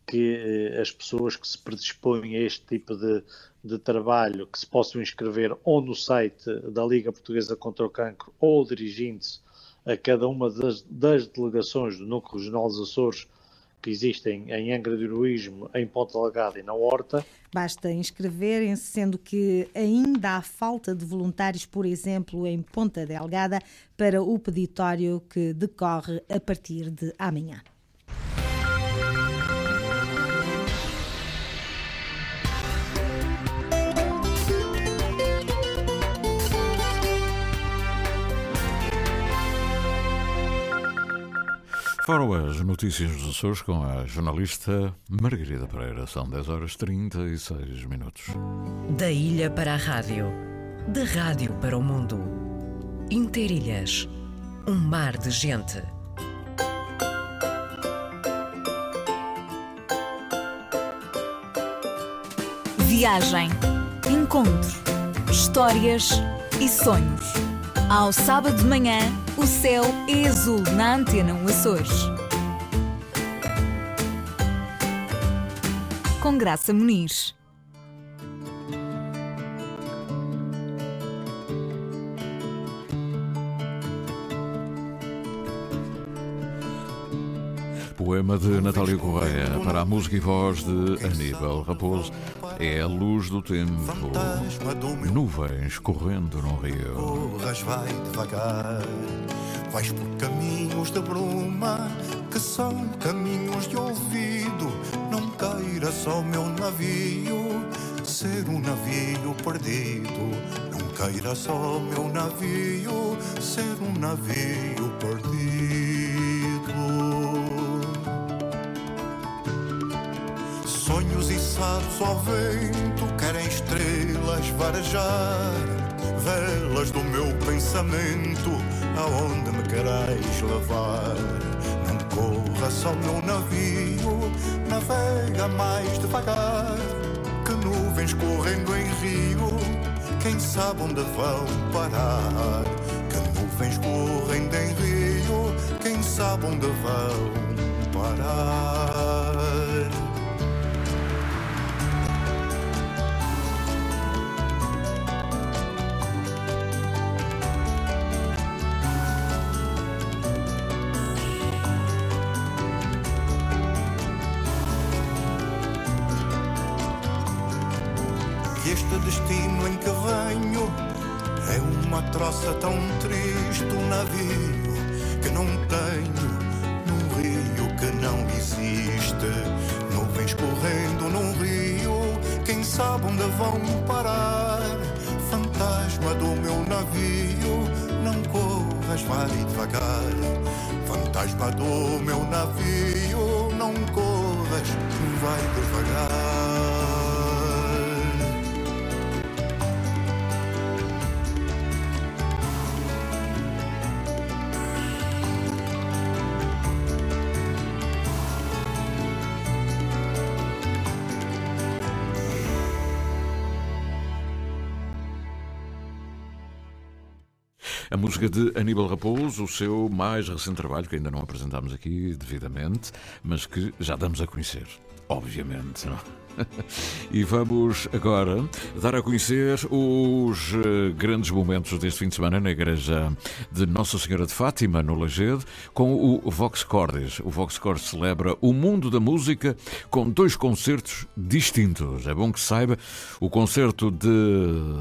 que uh, as pessoas que se predispõem a este tipo de, de trabalho que se possam inscrever ou no site da Liga Portuguesa contra o Cancro ou dirigindo-se a cada uma das, das, delegações do Núcleo Regional dos Açores que existem em Angra do Heroísmo, em Ponta Delgada e na Horta. Basta inscreverem-se, sendo que ainda há falta de voluntários, por exemplo, em Ponta Delgada, para o peditório que decorre a partir de amanhã. Foram as notícias dos Açores com a jornalista Margarida Pereira. São 10 horas 36 minutos. Da ilha para a rádio, da rádio para o mundo. Interilhas, um mar de gente. Viagem, encontro, histórias e sonhos. Ao sábado de manhã, o céu é azul na Antena Açores. Com Graça Muniz. Poema de Natália Correia para a música e voz de Aníbal Raposo. É a luz do tempo. Nuvens correndo no rio. Corras, vai devagar. Vais por caminhos de bruma que são caminhos de ouvido. Não queira só meu navio ser um navio perdido. Não queira só meu navio ser um navio perdido. Ao vento querem estrelas varejar, velas do meu pensamento, aonde me querais levar. Não corra só meu navio, navega mais devagar, que nuvens correndo em rio, quem sabe onde vão parar. Que nuvens correndo em rio, quem sabe onde vão parar. Parar? Fantasma do meu navio, não corras, vai devagar. Fantasma do meu navio, não corras, vai devagar. A música de Aníbal Raposo, o seu mais recente trabalho, que ainda não apresentámos aqui devidamente, mas que já damos a conhecer, obviamente. Não? [laughs] E vamos agora dar a conhecer os eh, grandes momentos deste fim de semana na Igreja de Nossa Senhora de Fátima, no Lagedo, com o Vox Cordis. O Vox Cordis celebra o mundo da música com dois concertos distintos. É bom que saiba, o concerto de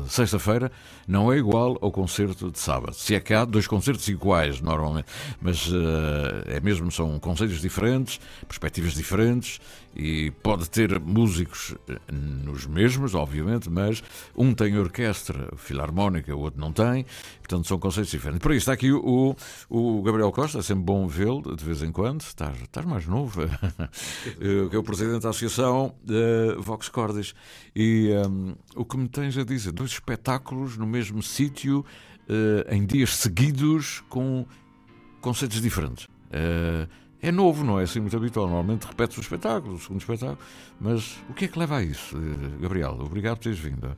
sexta-feira não é igual ao concerto de sábado. Se é que há dois concertos iguais, normalmente, mas uh, é mesmo, são conceitos diferentes, perspectivas diferentes e pode ter músicos eh, nos mesmos, obviamente, mas um tem orquestra filarmónica, o outro não tem, portanto são conceitos diferentes. Por isso está aqui o, o Gabriel Costa, é sempre bom vê-lo de vez em quando, estás, estás mais novo, [laughs] que é o presidente da Associação uh, Vox Cordis. E um, o que me tens a dizer, dois espetáculos no mesmo sítio, uh, em dias seguidos, com conceitos diferentes. Uh, é novo, não é assim muito habitual. Normalmente repete o espetáculo, o segundo espetáculo. Mas o que é que leva a isso, eh, Gabriel? Obrigado por teres vindo.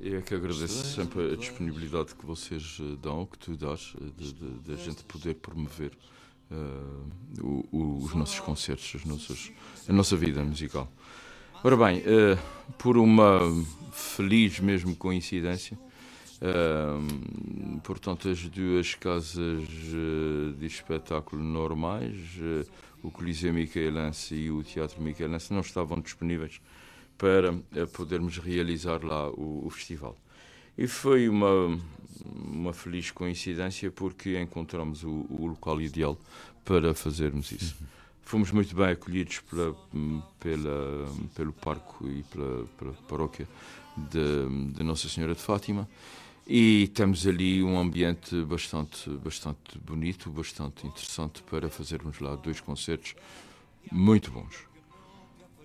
É que agradeço sempre a disponibilidade que vocês eh, dão, que tu dás, eh, de, de, de a gente poder promover uh, o, o, os nossos concertos, os nossos, a nossa vida musical. Ora bem, uh, por uma feliz mesmo coincidência, Portanto, as duas casas uh, de espetáculo normais, uh, o Coliseu Micaelense e o Teatro Micaelense, não estavam disponíveis para podermos realizar lá o, o, festival. E foi uma, uma feliz coincidência porque encontramos o, o local ideal para fazermos isso. Fomos muito bem acolhidos pela, pela, pelo parco e pela, pela paróquia de, de Nossa Senhora de Fátima e temos ali um ambiente bastante, bastante bonito, bastante interessante para fazermos lá dois concertos muito bons.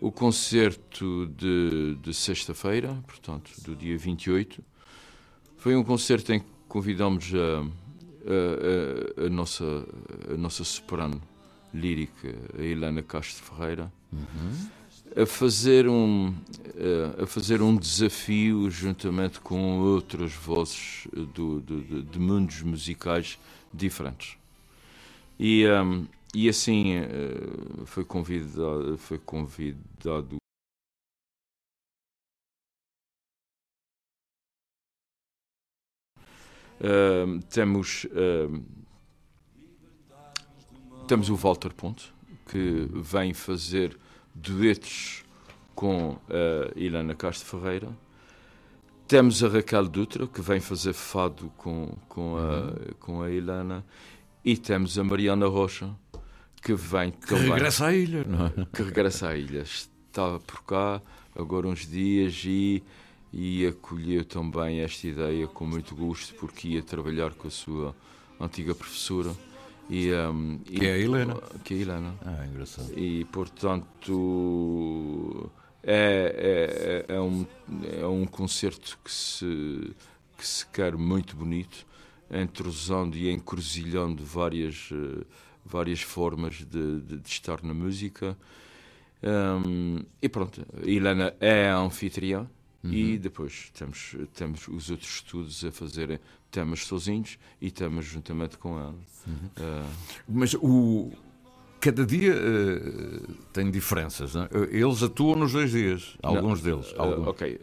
O concerto de, de sexta-feira, portanto, do dia 28, foi um concerto em que convidamos a, a, a, a nossa, a nossa soprano lírica, a Helena Castro Ferreira. Uhum a fazer um a fazer um desafio juntamente com outras vozes do, do, de mundos musicais diferentes. E um, e assim eh, foi convidado foi convidado Uh, temos uh, temos o Walter Ponte que vem fazer duetos com a Ilana Castro Ferreira. Temos a Raquel Dutra, que vem fazer fado com, com, a, uhum. com a Ilana. E temos a Mariana Rocha, que vem que também. regressa à ilha, não é? Que regressa à ilha. Estava por cá agora uns dias e, e acolheu também esta ideia com muito gosto, porque ia trabalhar com a sua antiga professora e, um, que e, é a Helena. Que é a Helena. Ah, engraçado. E, portanto, é, é, é, um, é um concerto que se, que se quer muito bonito, entrosando e encruzilhando várias, várias formas de, de, de estar na música. Um, e pronto, a Helena é a anfitriã. Uhum. E depois temos, temos os outros estudos a fazer temas sozinhos e temas juntamente com ela. Uhum. Uh... Mas o. Cada dia uh, tem diferenças, não é? Eles atuam nos dois dias, alguns não, deles. Alguns. Uh, ok.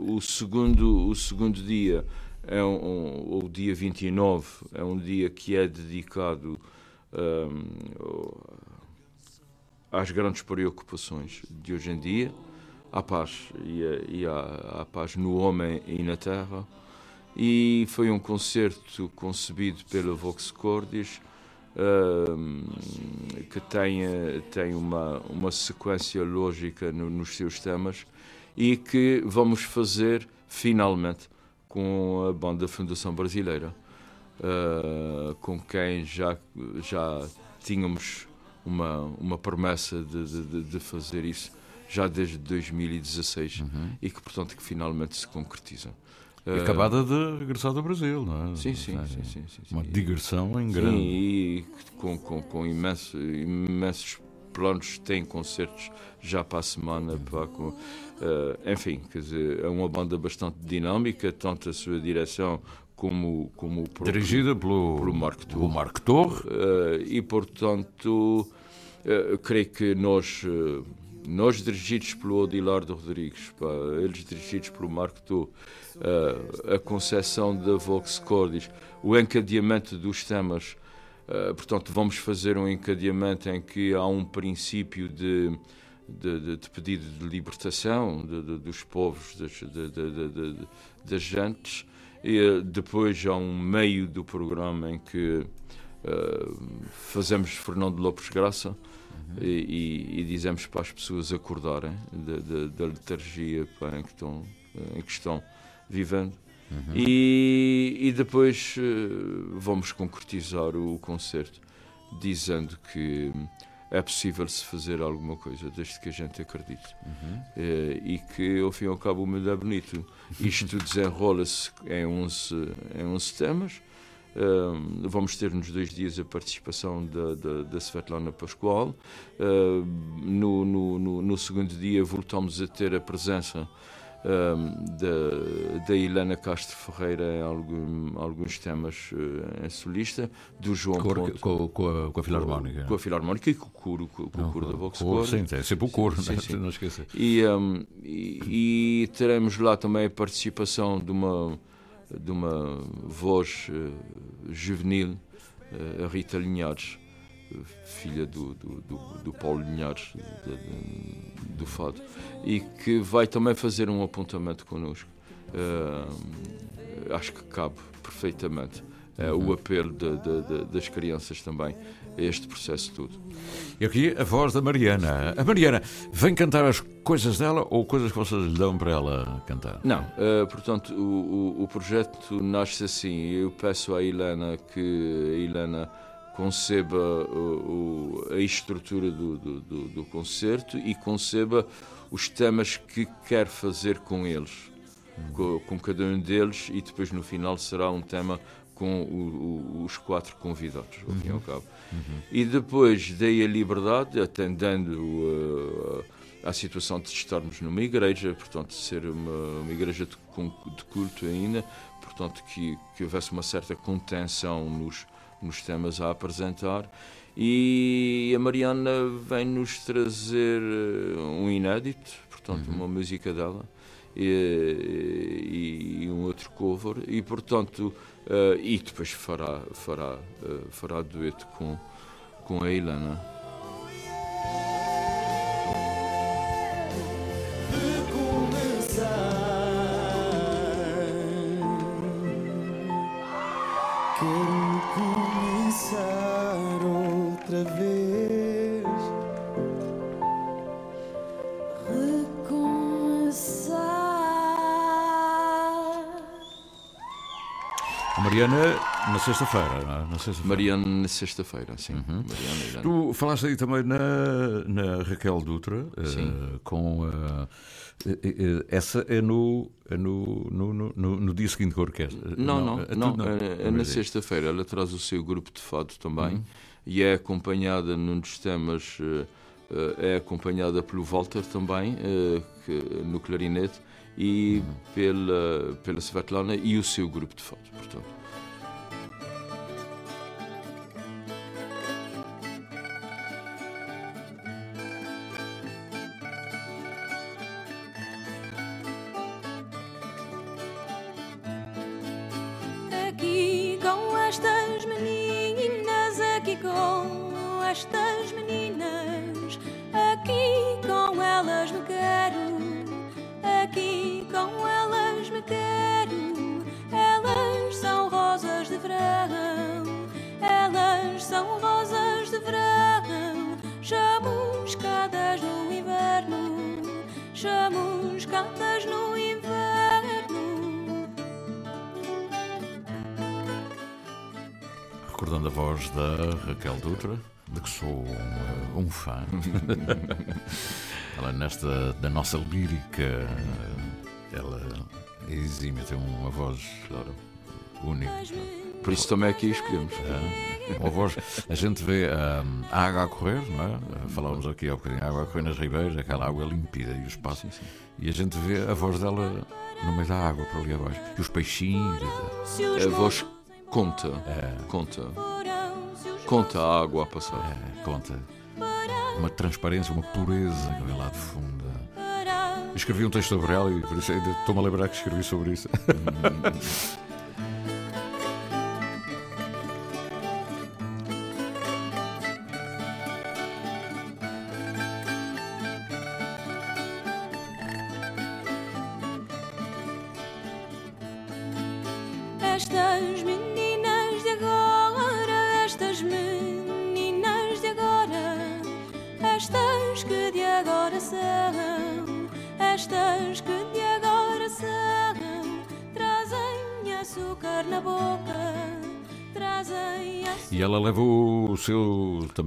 o, segundo, o segundo dia é um, um, o dia 29, é um dia que é dedicado um, às grandes preocupações de hoje em dia à paz e, a, e à, à paz no homem e na terra. E foi um concerto concebido pela Vox Cordis, uh, que tem, tem uma, uma sequência lógica no, nos seus temas e que vamos fazer finalmente com a banda Fundação Brasileira, uh, com quem já, já tínhamos uma, uma promessa de, de, de fazer isso já desde 2016 uhum. e que, portanto, que finalmente se concretiza. E acabada de regressar do Brasil, não é? Sim, sim, sim, sim, sim, Uma digressão em grande. Sim, e com, com, com imenso, imensos planos, tem concertos já para a semana, para, com, uh, enfim, quer dizer, é uma banda bastante dinâmica, tanto a sua direção como, como o próprio, Dirigida pelo, pelo Marco Torre. Uh, e, portanto, uh, creio que nós nós dirigidos pelo Odilardo Rodrigues, pá, eles dirigidos pelo Marco Tô, uh, a concepção da Vox Cordis, o encadeamento dos temas. Uh, portanto, vamos fazer um encadeamento em que há um princípio de, de, de, de pedido de libertação dos povos, das, das gentes, e uh, depois há um meio do programa em que fazemos Fernando Lopes Graça e, e, dizemos para as pessoas acordarem da, da, da letargia pá, em, que estão, em que estão vivendo. Uhum. E, e, depois uh, vamos concretizar o concerto dizendo que é possível se fazer alguma coisa desde que a gente acredite uhum. uh, e que ao fim e ao cabo o mundo é bonito. [laughs] Isto desenrola-se em 11, em 11 temas Uh, vamos ter nos dois dias a participação da, da, da Svetlana Pascoal. Uh, no, no, no, segundo dia voltamos a ter a presença da, da Helena Castro Ferreira em algum, alguns temas em solista, do João com, Ponto. Com, com, a, com a Filarmónica. Com a Filarmónica e com o coro, com, com o coro da Vox Cor. Sim, é sempre o coro, sim, sim, sim. não esqueça. E, um, e, e teremos lá também a participação de uma de uma voz uh, juvenil, uh, a Rita Linhares, filha do, do, do, do Paulo Linhares, de, do Fado, e que vai também fazer um apontamento connosco. Uh, acho que cabe perfeitamente. O uhum. apelo de, de, de, das crianças também este processo todo. E aqui a voz da Mariana. A Mariana vem cantar as coisas dela ou coisas que vocês lhe dão para ela cantar? Não, uh, portanto, o, o, o, projeto nasce assim. Eu peço à Helena que a Helena conceba o, a estrutura do, do, do, do concerto e conceba os temas que quer fazer com eles. Com, com, cada um deles, e depois no final será um tema com o, o, os quatro convidados, ao fim e ao uhum. cabo. Uhum. E depois dei a liberdade, atendendo uh, à situação de estarmos numa igreja, portanto, ser uma, uma igreja de, de, culto ainda, portanto, que, que houvesse uma certa contenção nos, nos temas a apresentar. E a Mariana vem-nos trazer uh, um inédito, portanto, uhum. uma música dela. E, e, um outro cover e portanto uh, e depois fará fará uh, fará dueto com com a Ilana. Quero começar outra vez. Mariana na sexta-feira, não é? Na sexta Mariana na sexta-feira, sim. Uhum. Mariana, tu falaste aí também na, na Raquel Dutra, uh, com uh, essa é no, é no, no, no, no, dia seguinte com a orquestra. Não, não, não, não, é, é na sexta-feira. Ela traz o seu grupo de fado também uhum. e é acompanhada num dos temas, é acompanhada pelo Walter também, que, no clarinete, e pela, pela Svetlana e o seu grupo de fado, portanto. [laughs] ela, nesta da nossa lírica, ela é exímia, tem uma voz única. Por isso também aqui escolhemos. É, uma voz, a gente vê um, a água a correr, não é? Falávamos aqui há bocadinho, a água a correr nas ribeiras, aquela água límpida e o espaço. E a gente vê a voz dela no meio da água, por ali abaixo. E os peixinhos. A voz conta. É. Conta. Conta a água a passar. É, conta. Uma transparência, uma pureza que vem lá de fundo. Escrevi um texto sobre ela e por isso ainda estou-me a lembrar que escrevi sobre isso.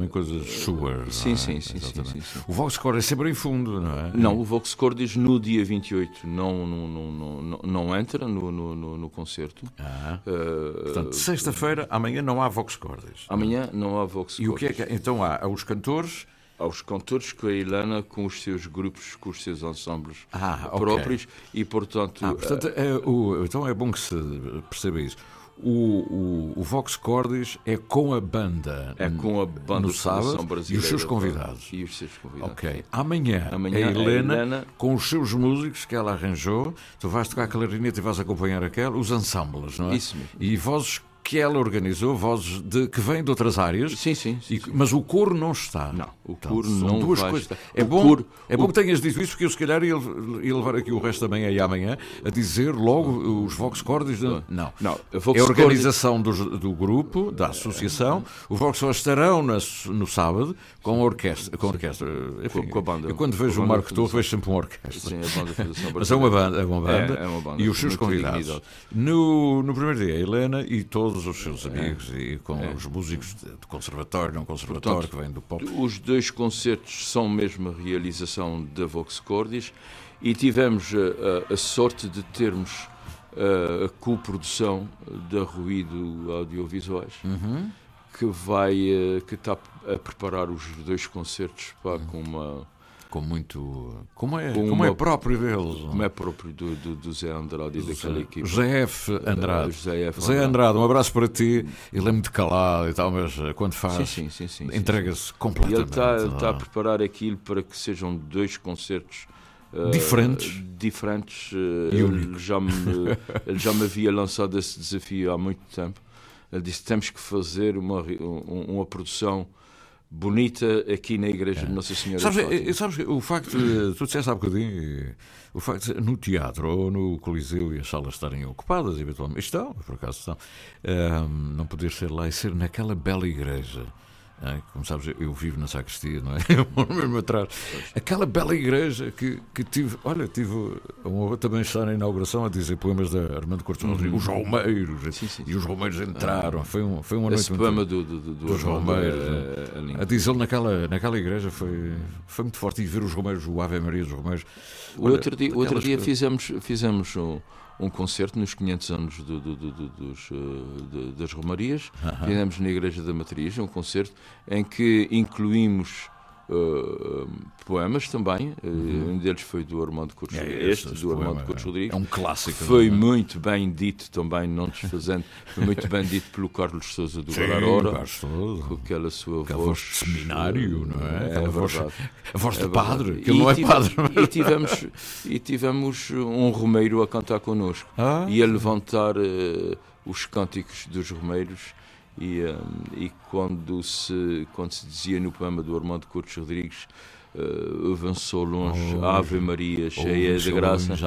Também coisas suas. Sim, é? sim, sim, sim, sim, sim. O Voxcore é sempre em fundo, não é? Não, o Vox Cordis no dia 28 não, não, não, não, não- entra no, no, no, no concerto. Ah. Uh, Portanto, sexta-feira, amanhã não há Vox Cordes. Amanhã não há Vox E o que é que? Então há os cantores. Há os cantores com a Ilana, com os seus grupos, com os seus ensembles Ah, ok. próprios e, portanto. Ah, portanto, é, o- então é bom que se perceba isso. O, o, o Vox Cordis é com a banda. É com a banda no sábado e os seus convidados. E os seus convidados. Ok. Amanhã, Amanhã é a a Helena, Helena- com os seus músicos que ela arranjou. Tu vais tocar clarinete e vais acompanhar aquela, os ensembles, não é? Isso mesmo. E vozes que ela organizou, vozes de, que vêm de outras áreas. Sim, sim. E- mas o coro não está. Não, o Portanto, coro são não duas vai coisas. estar. É, O bom, coro- é bom o- que tenhas dito isso, porque eu se calhar ia, ia levar aqui o resto também aí amanhã a dizer logo os Vox Cordis. de- Não. Não, Vox é a organização dos- do, grupo, da associação. Os Vox estarão na- no sábado com a orquestra. Com a, orquestra enfim, Com- com a banda. Eu quando vejo o Marco Torre vejo sempre uma orquestra. Sim, a banda [laughs] Mas é uma banda, é uma banda, É, é uma banda e os seus convidados. No, no primeiro dia, a Helena e todos os seus amigos e com É. os músicos de, de conservatório, não conservatório, Portanto, que vêm do pop. Os dois concertos são mesmo a realização da Vox Cordis e tivemos a, a- a sorte de termos a, a coprodução da Ruído Audiovisuais, Uhum. que vai eh, que está a preparar os dois concertos pá, com uma com muito como é com como é uma- próprio deles como é próprio do, do, do Zé Andrade e daquela equipe José F. Andrade. Eh, José F. José Andrade, um abraço para ti. Ele é muito calado e tal, mas eh, quando faz, Sim, sim, sim, entrega-se E completamente. ele está, ele está a é? preparar aquilo para que sejam dois concertos eh, Diferentes. diferentes. eh, E ele, já me, [laughs] ele já me havia lançado esse desafio há muito tempo. Ele disse: temos que fazer uma, re- um- uma produção bonita aqui na Igreja de Nossa Senhora. Sabes, de Fátima." eh, sabes o facto, de, tu disseste há bocadinho, eh, o facto de no teatro ou no Coliseu e as salas estarem ocupadas, eventualmente, estão, por acaso estão, ehm, não poder ser lá e ser naquela bela igreja. Eh, Como sabes, eu vivo na sacristia, não é? [laughs] Eu moro mesmo atrás. Aquela bela igreja que, que tive. Olha, tive a honra também estar na inauguração a dizer poemas da Armando Cortes Uhum. Rodrigues, os Romeiros. E os Romeiros entraram. Foi, um, foi uma noite Esse poema do- do- do- do dos Romeiros. é- né? é lindo. a dizê-lo naquela, naquela igreja foi, foi muito forte. E ver os Romeiros, o Ave Maria dos Romeiros. O Olha, outro dia, outro dia coisas- fizemos, fizemos um, um concerto nos 500 anos do- do- do- do- dos, eh, das Romarias. Fizemos na Igreja da Matriz um concerto em que incluímos eh, poemas também. eh, Um deles foi do Armando Coutos É, Este, esse do Armando poema Coutos é- Rodrigues. é um clássico, Foi não é? muito bem dito também, não desfazendo. [laughs] Foi muito bem dito pelo Carlos Souza do Sousa. Com aquela sua Aquela voz. voz de seminário, não é? É, Aquela voz- verdade. a voz de É padre, que não é tive- padre, mas- E tivemos, e tivemos um romeiro a cantar connosco Ah. e a levantar eh, os cânticos dos romeiros. E, eh, e quando, se, quando se dizia no poema do Armando Coutos Rodrigues uh, avançou longe, Oh, Ave Maria, cheia de graça. longe.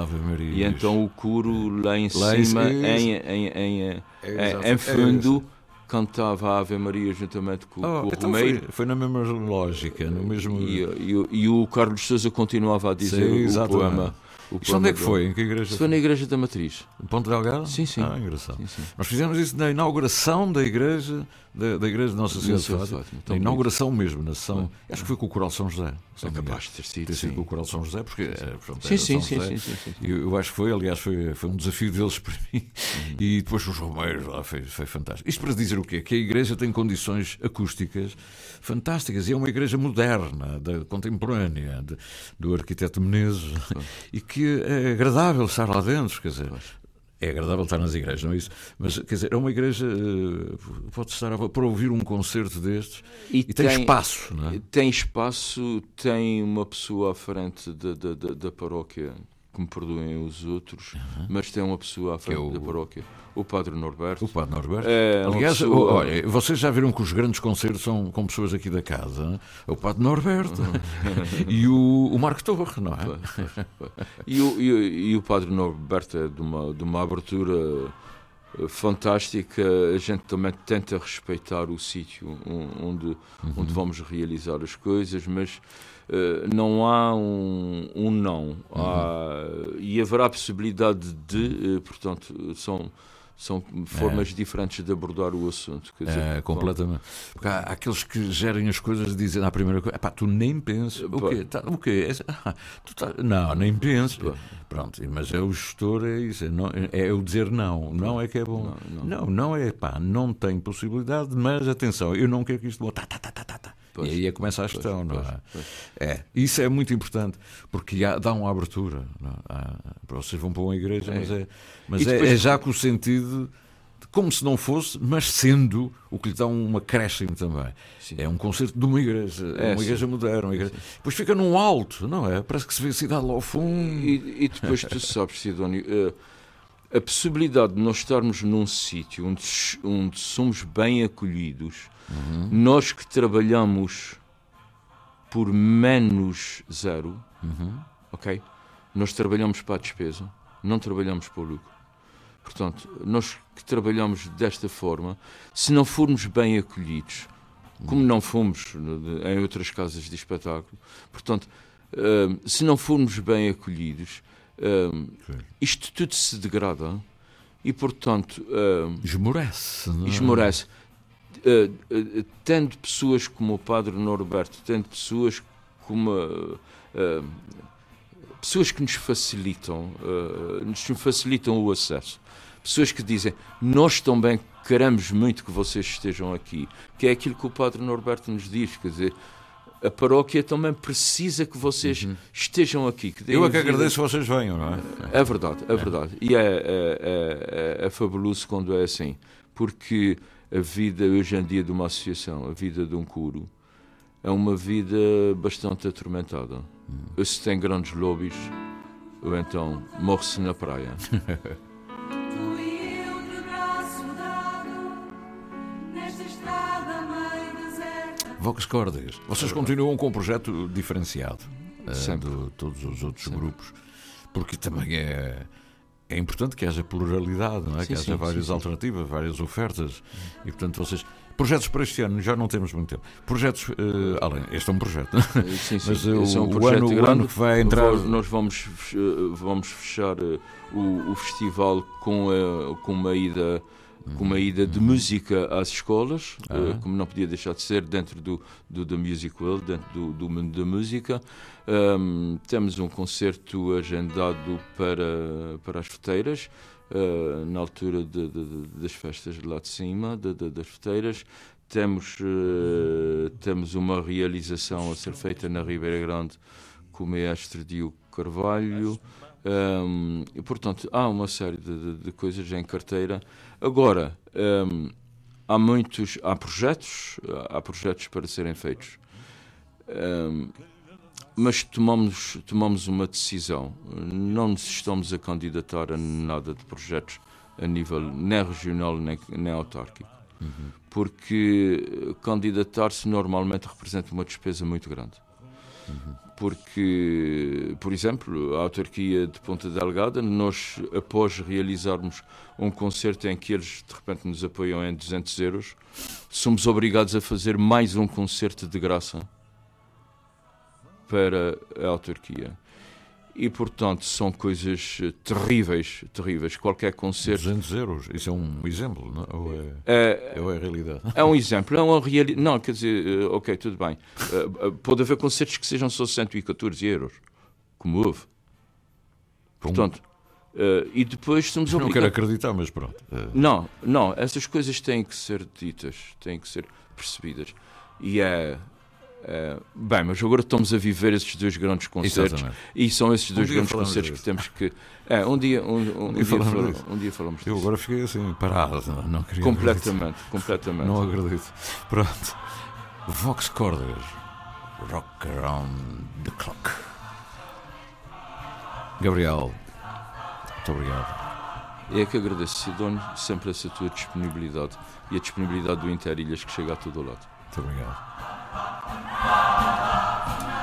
E então o coro lá em Lá cima, cima, em, em, em, É, em, em é fundo, cantava a Ave Maria juntamente com, Oh, com o então Romeiro. foi, foi na mesma lógica, no mesmo. E, e o- e o Carlos Souza continuava a dizer Sim, o poema. O Isto onde é que foi? Em que igreja Isso foi? na Igreja da Matriz. Ponte Delgado? Sim, sim. Ah, engraçado. Sim, sim. Nós fizemos isso na inauguração da igreja, da, da igreja de Nossa Senhora de Fátima. Na inauguração mesmo, na sessão. Acho que foi com o Coral São José. se É capaz de ter sido, Ter sido sim. com o Coral São José, porque era, Sim, era sim, São sim, sim, sim, sim. E eu acho que foi, aliás, foi, foi um desafio deles [laughs] para mim. Uhum. E depois os Romeiros lá, foi, foi fantástico. Isto para dizer o quê? Que a igreja tem condições acústicas fantásticas e é uma igreja moderna, da, contemporânea, do arquiteto Menezes, e que é agradável estar lá dentro, quer dizer. É agradável estar nas igrejas, não é isso? Mas, quer dizer, é uma igreja. eh, Pode estar a- para ouvir um concerto destes e, tem, espaço, não é? Tem espaço, tem uma pessoa à frente da, da, da, da paróquia, que me perdoem os outros, mas tem uma pessoa à frente da paróquia, o Padre Norberto. O Padre Norberto. É Aliás, pessoa- olha, vocês já viram que os grandes concertos são com pessoas aqui da casa. não é? O Padre Norberto [laughs] e o, o Marco Torre, não é? E o, e, o- e o Padre Norberto é de uma, de uma abertura eh, fantástica. A gente também tenta respeitar o sítio on- onde, onde vamos realizar as coisas, mas não há um, um não. Há- e haverá possibilidade de, eh, portanto, são. São formas diferentes de abordar o assunto. Dizer, É, completamente. Porque há, há aqueles que gerem as coisas dizem à primeira coisa: "Epá, tu nem pensas. O quê? Tá- o quê? É- ah, tá- não, nem penses. Pronto, mas é o gestor, é isso. É, não, é o dizer não. Não é que é bom. Não, não, é pá, não tem possibilidade, mas atenção, eu não quero que isto. Tá, tá, tá, tá, tá, tá. Pois, e aí é começa a pois, gestão, não pois, é? pois. É, isso é muito importante, porque há- dá uma abertura. é? Há- vocês vão para uma igreja, É. mas, é, mas é, depois- é já com o sentido de como se não fosse, mas sendo o que lhe dá um acréscimo também. É um concerto de uma igreja, É, uma sim. igreja moderna. Uma igreja... Depois fica num alto, não é? Parece que se vê a cidade lá ao fundo. E, e depois tu sabes, Sidónio, eh, a possibilidade de nós estarmos num sítio onde, onde somos bem acolhidos, Uhum. nós que trabalhamos por menos zero, Uhum. ok? Nós trabalhamos para a despesa, não trabalhamos para o lucro. Portanto, nós que trabalhamos desta forma, se não formos bem acolhidos, como não fomos em outras casas de espetáculo, portanto, hum, se não formos bem acolhidos, hum, isto tudo se degrada e, portanto, hum, esmorece. não é? esmorece. Uh, uh, tendo pessoas como o Padre Norberto, tendo pessoas como uh, pessoas que nos facilitam, uh, nos facilitam o acesso, pessoas que dizem nós também queremos muito que vocês estejam aqui, que é aquilo que o Padre Norberto nos diz, quer dizer. A paróquia também precisa que vocês estejam aqui. Que Eu é que vida- agradeço que vocês venham, não é? é verdade, é verdade. E é, é, é, é, é fabuloso quando é assim. Porque a vida hoje em dia de uma associação, a vida de um coro, é uma vida bastante atormentada. Ou se tem grandes lobbies, ou então morre-se na praia. [laughs] Vox Cordes. Vocês continuam com um projeto diferenciado eh, Sempre. de todos os outros grupos, porque também é. É importante que haja pluralidade, não é? Sim, que haja sim, várias sim, alternativas, várias ofertas. E, portanto, vocês. Projetos para este ano, já não temos muito tempo. Projetos. eh, além, este é um projeto. Sim, sim. Mas eh, Esse é um o, projeto ano, o ano que vai entrar. Nós vamos, eh, vamos fechar eh, o, o festival com, eh, com uma ida. Com uma ida de música às escolas, eh. Ah. como não podia deixar de ser, dentro do, do da Music World, dentro do, do mundo da música. Ahm, temos um concerto agendado para, para as feteiras, eh, na altura de- de- das festas de lá de cima, de- das feteiras. Temos, eh, temos uma realização a ser feita na Ribeira Grande com o mestre Diogo Carvalho. Ahm, e, portanto, há uma série de, de- de coisas em carteira. Agora, ahm, há muitos, há projetos, há projetos para serem feitos. Ahm, mas tomamos, tomamos uma decisão. Não nos estamos a candidatar a nada de projetos a nível nem regional nem, nem autárquico. Porque candidatar-se normalmente representa uma despesa muito grande. Porque, por exemplo, a autarquia de Ponta Delgada, nós, após realizarmos um concerto em que eles de repente nos apoiam em 200 euros, somos obrigados a fazer mais um concerto de graça para a autarquia. E, portanto, são coisas eh, terríveis, terríveis. Qualquer concerto... 200 euros, isso é um exemplo, não? Ou, é, é, ou é a realidade? É um exemplo, é uma realidade... Não, quer dizer, eh, ok, tudo bem. Pode haver concertos que sejam só 114 euros, como houve. Portanto, uh, e depois estamos obrigados... Não quero acreditar, mas pronto. Uh... Não, não, essas coisas têm que ser ditas, têm que ser percebidas. E é... Uh, bem, mas agora estamos a viver esses dois grandes concertos Exatamente. e são esses dois um grandes concertos que temos que. É, um dia, um, um, um dia, falamos um dia falamos Eu agora fiquei assim, parado, não, não queria. Completamente, acreditar. completamente. Não acredito. Pronto. Vox Cordas, Rock Around the Clock. Gabriel, muito obrigado. É que agradeço, Sidónio, sempre essa tua disponibilidade e a disponibilidade do Interilhas que chega a todo lado. Muito obrigado. やった!